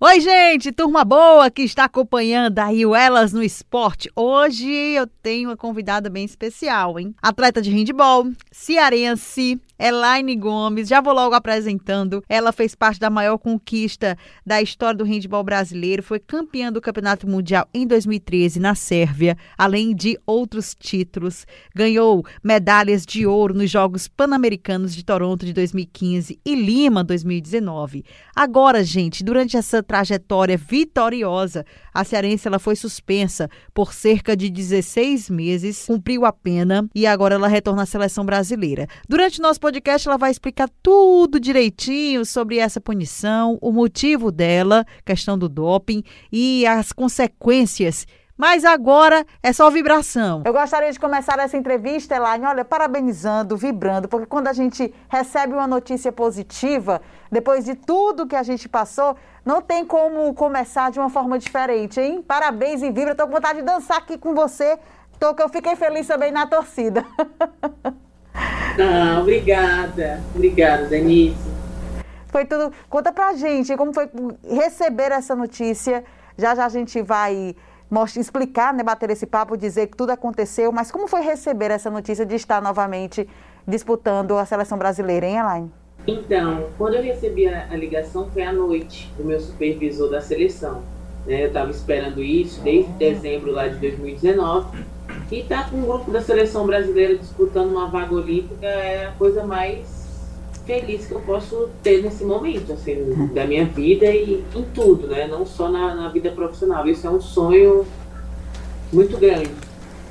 Oi, gente, turma boa que está acompanhando aí o Elas no Esporte. Hoje eu tenho uma convidada bem especial, hein? Atleta de handball, cearense, Elaine Gomes, já vou logo apresentando. Ela fez parte da maior conquista da história do handball brasileiro, foi campeã do Campeonato Mundial em 2013 na Sérvia, além de outros títulos. Ganhou medalhas de ouro nos Jogos Pan-Americanos de Toronto de 2015 e Lima 2019. Agora, gente, durante essa trajetória vitoriosa, a cearense ela foi suspensa por cerca de 16 meses, cumpriu a pena e agora ela retorna à seleção brasileira. Durante nosso podcast ela vai explicar tudo direitinho sobre essa punição, o motivo dela, questão do doping e as consequências mas agora é só vibração. Eu gostaria de começar essa entrevista, Elaine, olha, parabenizando, vibrando, porque quando a gente recebe uma notícia positiva, depois de tudo que a gente passou, não tem como começar de uma forma diferente, hein? Parabéns e vibra. Estou com vontade de dançar aqui com você. Tô que eu fiquei feliz também na torcida. Ah, obrigada. Obrigada, Denise. Foi tudo. Conta pra gente como foi receber essa notícia. Já já a gente vai mostra, explicar, né, bater esse papo, dizer que tudo aconteceu, mas como foi receber essa notícia de estar novamente disputando a seleção brasileira, hein, Elaine? Então, quando eu recebi a, a ligação foi à noite do meu supervisor da seleção. Né? Eu estava esperando isso desde dezembro lá de 2019 e estar tá com o grupo da seleção brasileira disputando uma vaga olímpica é a coisa mais feliz que eu posso ter nesse momento, assim, da minha vida e em tudo, né? Não só na, na vida profissional. Isso é um sonho muito grande.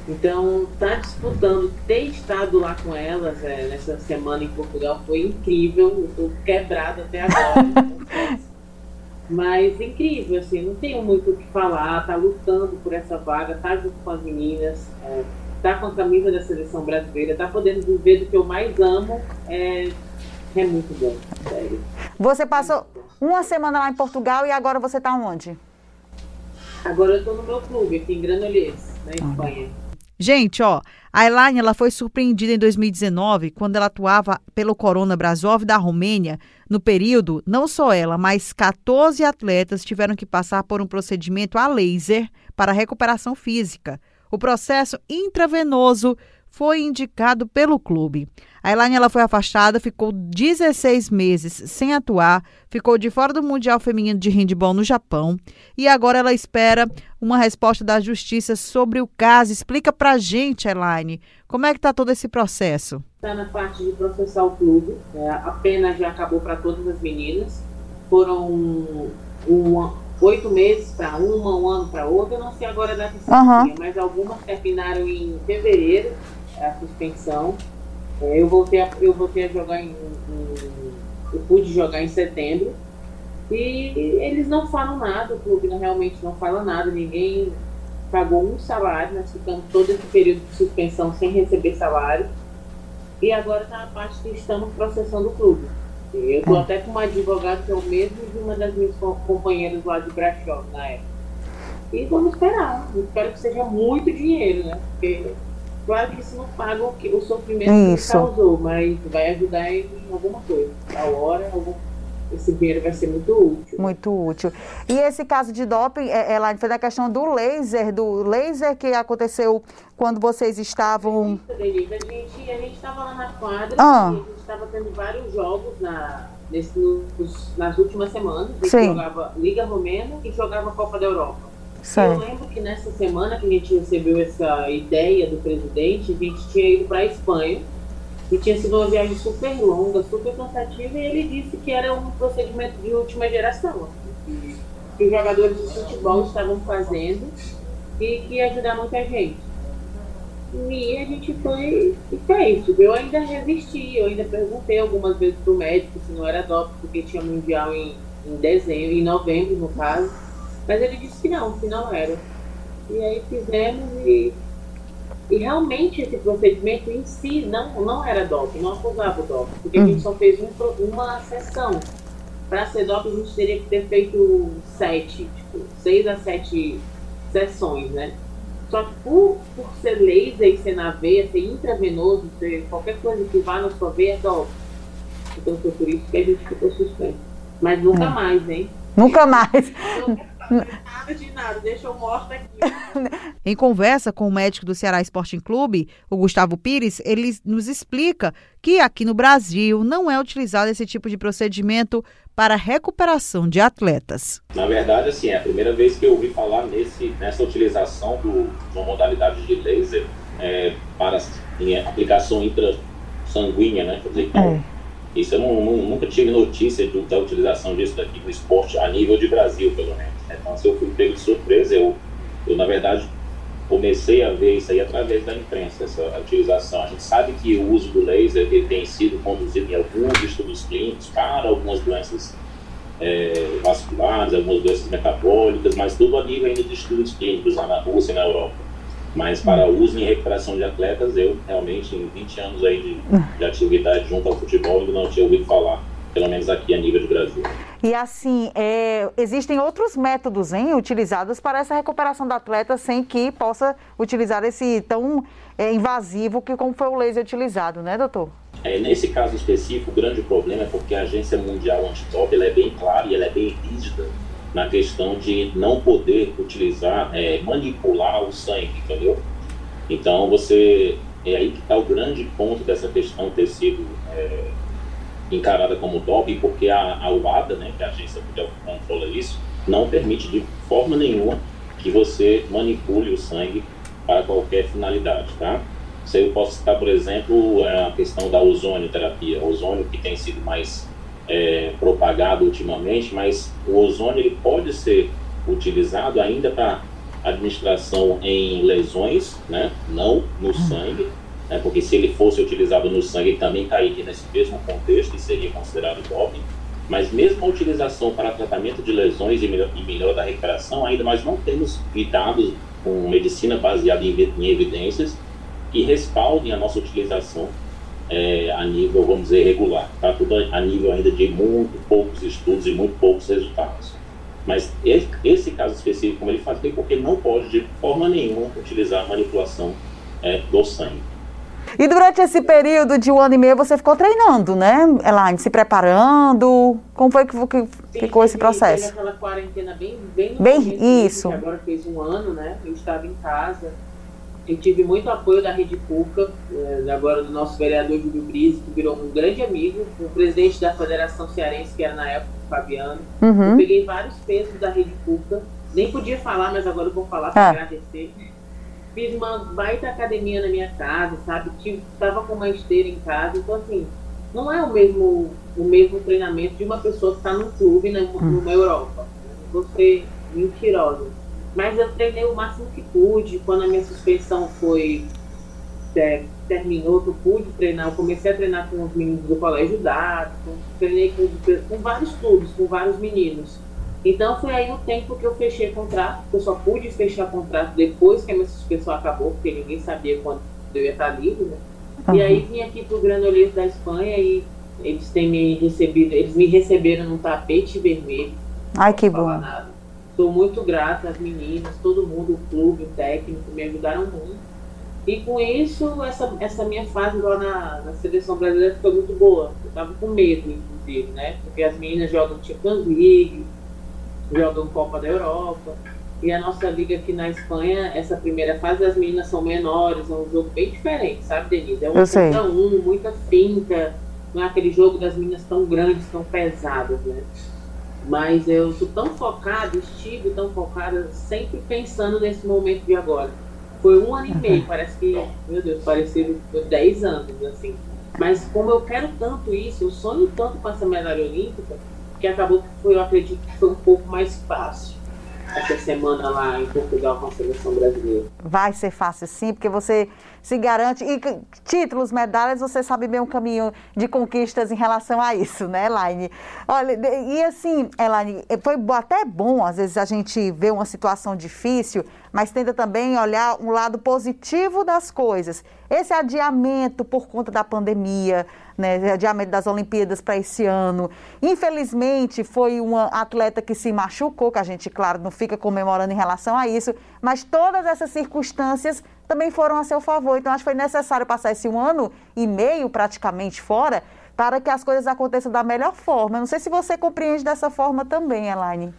Então, estar tá disputando, ter estado lá com elas é, nessa semana em Portugal foi incrível. Eu estou quebrada até agora. Mas incrível, assim, não tenho muito o que falar, tá lutando por essa vaga, tá junto com as meninas, é, tá com a camisa da seleção brasileira, tá podendo viver do que eu mais amo, é, é muito bom, sério. Você passou uma semana lá em Portugal e agora você tá onde? Agora eu tô no meu clube, aqui em Granollers, na Espanha. Gente, ó, a Elaine ela foi surpreendida em 2019 quando ela atuava pelo Corona Brasov da Romênia. No período, não só ela, mas 14 atletas tiveram que passar por um procedimento a laser para recuperação física. O processo intravenoso foi indicado pelo clube. A Elaine ela foi afastada, ficou 16 meses sem atuar, ficou de fora do Mundial Feminino de Handball no Japão e agora ela espera uma resposta da justiça sobre o caso. Explica pra gente, Elaine, como é que tá todo esse processo? Está na parte de processar o clube, é, a pena já acabou para todas as meninas, foram um, oito meses para uma, um ano para outra, eu não sei agora da uhum. mas algumas terminaram em fevereiro a suspensão. É, eu, voltei a, eu voltei a jogar em, em, Eu pude jogar em setembro. E eles não falam nada, o clube realmente não fala nada, ninguém pagou um salário, nós ficamos todo esse período de suspensão sem receber salário. E agora está a parte que estamos processando o clube. Eu estou até com uma advogada que é o mesmo de uma das minhas companheiras lá de Brasov na época. E vamos esperar. Espero que seja muito dinheiro, né? Porque Claro que isso não paga o, que, o sofrimento isso. que causou, mas vai ajudar em alguma coisa. A hora, algum, esse dinheiro vai ser muito útil. Muito útil. E esse caso de doping, é, ela foi da questão do laser, do laser que aconteceu quando vocês estavam. a gente a estava lá na quadra ah. a gente estava tendo vários jogos na, nesse, nos, nas últimas semanas. A gente Sim. jogava Liga Romena e jogava Copa da Europa. Eu lembro que nessa semana que a gente recebeu essa ideia do presidente, a gente tinha ido para a Espanha e tinha sido uma viagem super longa, super cansativa, e ele disse que era um procedimento de última geração, que, os jogadores de futebol estavam fazendo e que ia ajudar muita gente. E a gente foi e fez. Eu ainda resisti, eu ainda perguntei algumas vezes pro médico se não era doping, porque tinha mundial em, em dezembro, em novembro no caso. Mas ele disse que não, que não era. E aí fizemos e, e realmente esse procedimento em si não, não era doping, não acusava o doping, porque a gente só fez um, uma sessão. para ser DOP a gente teria que ter feito sete, tipo, seis a sete sessões, né? Só que por, por ser laser e ser na veia, ser intravenoso, ser qualquer coisa que vá na sua veia, é DOP. Então foi por isso que a gente ficou suspenso. Mas nunca é. mais, hein? Nunca mais. Nada de nada, deixa eu mostrar aqui. em conversa com o médico do Ceará Sporting Clube, o Gustavo Pires, ele nos explica que aqui no Brasil não é utilizado esse tipo de procedimento para recuperação de atletas. Na verdade, assim, é a primeira vez que eu ouvi falar nesse, nessa utilização do, de uma modalidade de laser é, para em aplicação intrasanguínea, né? Quer dizer, então, é isso eu não, não, nunca tive notícia da utilização disso daqui no esporte a nível de Brasil, pelo menos. Né? Então, se eu fui pego de surpresa, eu, eu, na verdade, comecei a ver isso aí através da imprensa, essa utilização. A gente sabe que o uso do laser ele tem sido conduzido em alguns estudos clínicos para algumas doenças é, vasculares, algumas doenças metabólicas, mas tudo a nível ainda de estudos clínicos lá na Rússia e na Europa. Mas para uso em recuperação de atletas, eu realmente, em 20 anos aí de, de atividade junto ao futebol, ainda não tinha ouvido falar, pelo menos aqui a nível de Brasil. E assim, é, existem outros métodos hein, utilizados para essa recuperação do atleta sem que possa utilizar esse tão é, invasivo que como foi o laser utilizado, né, doutor? É, nesse caso específico, o grande problema é porque a Agência Mundial Antidoping é bem clara e ela é bem rígida na questão de não poder utilizar, é, manipular o sangue, entendeu? Então você é aí que está o grande ponto dessa questão ter sido é, encarada como doping, porque a, a UADA, né, que é a agência que controla isso, não permite de forma nenhuma que você manipule o sangue para qualquer finalidade, tá? Se eu posso citar, por exemplo, a questão da ozonioterapia, o ozônio que tem sido mais é, propagado ultimamente, mas o ozônio ele pode ser utilizado ainda para administração em lesões, né? não no sangue, né? porque se ele fosse utilizado no sangue, ele também cairia nesse mesmo contexto e seria considerado doping. Mas mesmo a utilização para tratamento de lesões e melhora, melhora da recuperação, ainda nós não temos dados com medicina baseada em, em evidências que respaldem a nossa utilização é, a nível, vamos dizer, regular. Está tudo a nível ainda de muito poucos estudos e muito poucos resultados. Mas esse, esse caso específico, como ele faz, é porque não pode de forma nenhuma utilizar a manipulação é, do sangue. E durante esse período de um ano e meio você ficou treinando, né, Elaine? Se preparando? Como foi que, que ficou esse processo? Teve aquela quarentena bem... Bem, bem isso. agora fez um ano, né? Eu estava em casa eu tive muito apoio da Rede Cuca, eh, agora do nosso vereador Júlio Brise, que virou um grande amigo, o presidente da Federação Cearense, que era na época o Fabiano. Uhum. Eu peguei vários pesos da Rede Cuca, nem podia falar, mas agora eu vou falar para ah. agradecer. Fiz uma baita academia na minha casa, sabe? Tive, tava com uma esteira em casa, então assim, não é o mesmo, o mesmo treinamento de uma pessoa que está num clube na, uhum. numa Europa. Ser mentirosa mas eu treinei o máximo que pude. Quando a minha suspensão foi é, terminou, eu pude treinar. Eu comecei a treinar com os meninos do colégio dado, treinei com, com vários clubes, com vários meninos. Então foi aí o tempo que eu fechei contrato, eu só pude fechar contrato depois que a minha suspensão acabou, porque ninguém sabia quando eu ia estar livre, né? Uhum. E aí vim aqui pro Granollers da Espanha e eles têm me recebido, eles me receberam num tapete vermelho. Ai, que bom. Nada. Sou muito grata às meninas, todo mundo, o clube, o técnico, me ajudaram muito. E com isso, essa, essa minha fase lá na, na seleção brasileira foi muito boa. Eu tava com medo, inclusive, né? Porque as meninas jogam Champions League, jogam Copa da Europa. E a nossa liga aqui na Espanha, essa primeira fase, as meninas são menores, é um jogo bem diferente, sabe, Denise? É um contra um, muita finta, não é aquele jogo das meninas tão grandes, tão pesadas, né? Mas eu sou tão focada, estive tão focada, sempre pensando nesse momento de agora. Foi um ano e meio, parece que, meu Deus, pareceu 10 anos, assim. Mas como eu quero tanto isso, eu sonho tanto com essa medalha olímpica, que acabou que foi, eu acredito que foi um pouco mais fácil essa semana lá em Portugal com a seleção brasileira. Vai ser fácil sim, porque você se garante. E títulos, medalhas, você sabe bem o caminho de conquistas em relação a isso, né, Elaine? Olha, e assim, Elaine, foi até bom, às vezes, a gente ver uma situação difícil, mas tenta também olhar um lado positivo das coisas. Esse adiamento por conta da pandemia, né, adiamento das Olimpíadas para esse ano. Infelizmente, foi uma atleta que se machucou, que a gente, claro, não fica comemorando em relação a isso, mas todas essas circunstâncias também foram a seu favor. Então, acho que foi necessário passar esse um ano e meio praticamente fora para que as coisas aconteçam da melhor forma. não sei se você compreende dessa forma também, Elaine.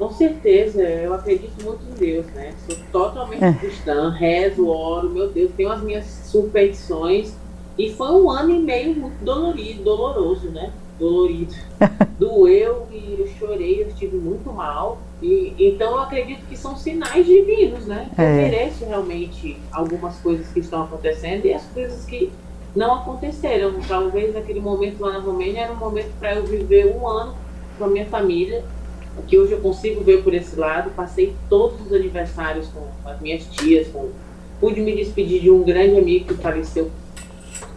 Com certeza, eu acredito muito em Deus, né? Sou totalmente é. cristã, rezo, oro, meu Deus, tenho as minhas superstições. E foi um ano e meio muito dolorido, doloroso, né? Dolorido. Doeu e eu chorei, eu estive muito mal. E, então eu acredito que são sinais divinos, né? Eu é. mereço realmente algumas coisas que estão acontecendo e as coisas que não aconteceram. Talvez naquele momento lá na Romênia era um momento para eu viver um ano com a minha família, que hoje eu consigo ver por esse lado. Passei todos os aniversários com as minhas tias, com... pude me despedir de um grande amigo que faleceu,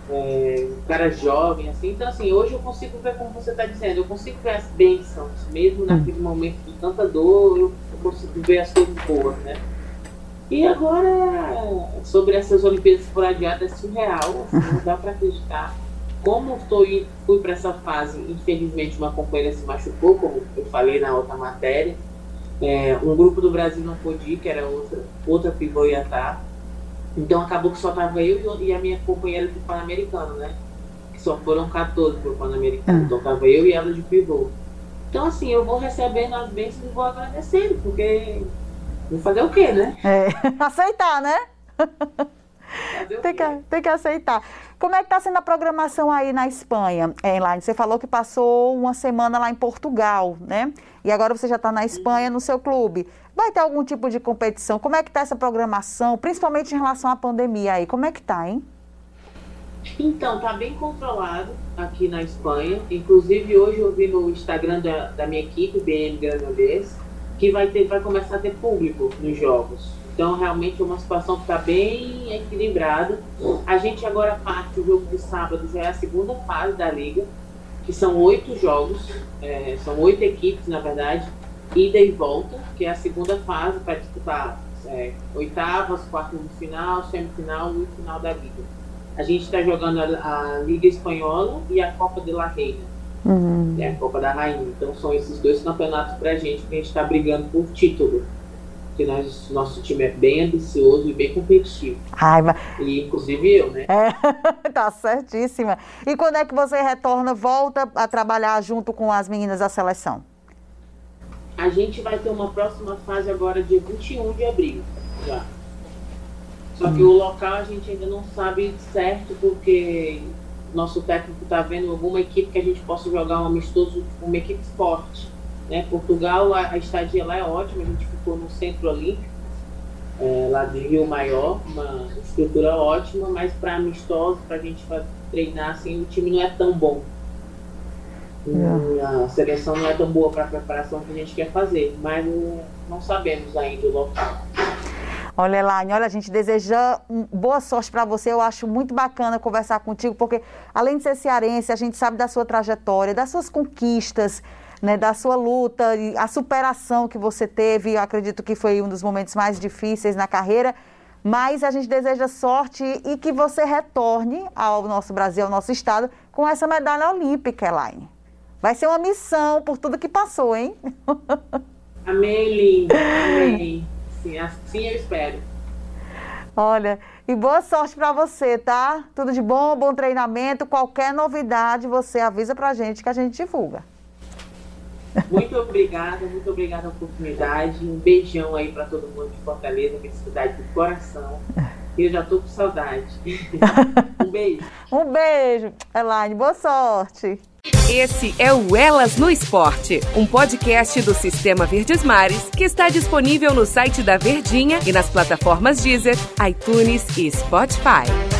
é, um cara jovem, assim. Então, assim, hoje eu consigo ver como você está dizendo, eu consigo ver as bênçãos, mesmo naquele momento de tanta dor, eu consigo ver as coisas boas, né? E agora, sobre essas Olimpíadas por adiadas, é surreal, assim, não dá para acreditar. Como tô, fui para essa fase, infelizmente uma companheira se machucou, como eu falei na outra matéria. É, um grupo do Brasil não pôde ir, que era outra, outra pivô ia estar. Então acabou que só tava eu e a minha companheira do Pan-Americano, né? Que só foram 14 pro Pan-Americano. Ah. Então tava eu e ela de pivô. Então assim, eu vou recebendo as bênçãos e vou agradecendo, porque Vou fazer o quê, né? É, aceitar, né? tem, que, tem que aceitar. Como é que está sendo a programação aí na Espanha, Elaine? Você falou que passou uma semana lá em Portugal, né? E agora você já está na Espanha no seu clube. Vai ter algum tipo de competição? Como é que está essa programação, principalmente em relação à pandemia aí? Como é que está, hein? Então, tá bem controlado aqui na Espanha. Inclusive, hoje eu vi no Instagram da, da minha equipe, BM Granollers, que vai, ter, vai começar a ter público nos jogos. Então, realmente é uma situação que está bem equilibrada. A gente agora parte, o jogo de sábado já é a segunda fase da liga, que são oito jogos, é, são oito equipes, na verdade, ida e volta, que é a segunda fase para disputar é, oitavas, quartas de final, semifinal e final da liga. A gente está jogando a, a, Liga Espanhola e a Copa de la Reina uhum. é a Copa da Rainha. Então são esses dois campeonatos pra gente que a gente está brigando por título. Porque nós, nosso time é bem ambicioso e bem competitivo. Ai, mas... E inclusive eu, né? É, tá certíssima. E quando é que você retorna, volta a trabalhar junto com as meninas da seleção? A gente vai ter uma próxima fase agora dia 21 de abril, já. Só que hum. o local a gente ainda não sabe certo, porque nosso técnico está vendo alguma equipe que a gente possa jogar um amistoso, uma equipe forte. Né? Portugal, a, a estadia lá é ótima, a gente ficou no Centro Olímpico, é, lá de Rio Maior, uma estrutura ótima, mas para amistoso, para a gente treinar, assim, o time não é tão bom. A seleção não é tão boa para a preparação que a gente quer fazer, mas não sabemos ainda o local. Olha, Elaine, olha, a gente deseja boa sorte para você. Eu acho muito bacana conversar contigo, porque além de ser cearense, a gente sabe da sua trajetória, das suas conquistas, né, da sua luta, a superação que você teve. Eu acredito que foi um dos momentos mais difíceis na carreira. Mas a gente deseja sorte e que você retorne ao nosso Brasil, ao nosso estado, com essa medalha olímpica, Elaine. Vai ser uma missão por tudo que passou, hein? Amém, linda. Amém. Assim, assim eu espero. Olha, e boa sorte para você, tá? Tudo de bom, bom treinamento. Qualquer novidade, você avisa pra gente que a gente divulga. Muito obrigada, muito obrigada a oportunidade. Um beijão aí para todo mundo de Fortaleza, minha cidade do coração. Eu já tô com saudade. um beijo. um beijo, Elaine. Boa sorte. Esse é o Elas no Esporte, um podcast do Sistema Verdes Mares que está disponível no site da Verdinha e nas plataformas Deezer, iTunes e Spotify.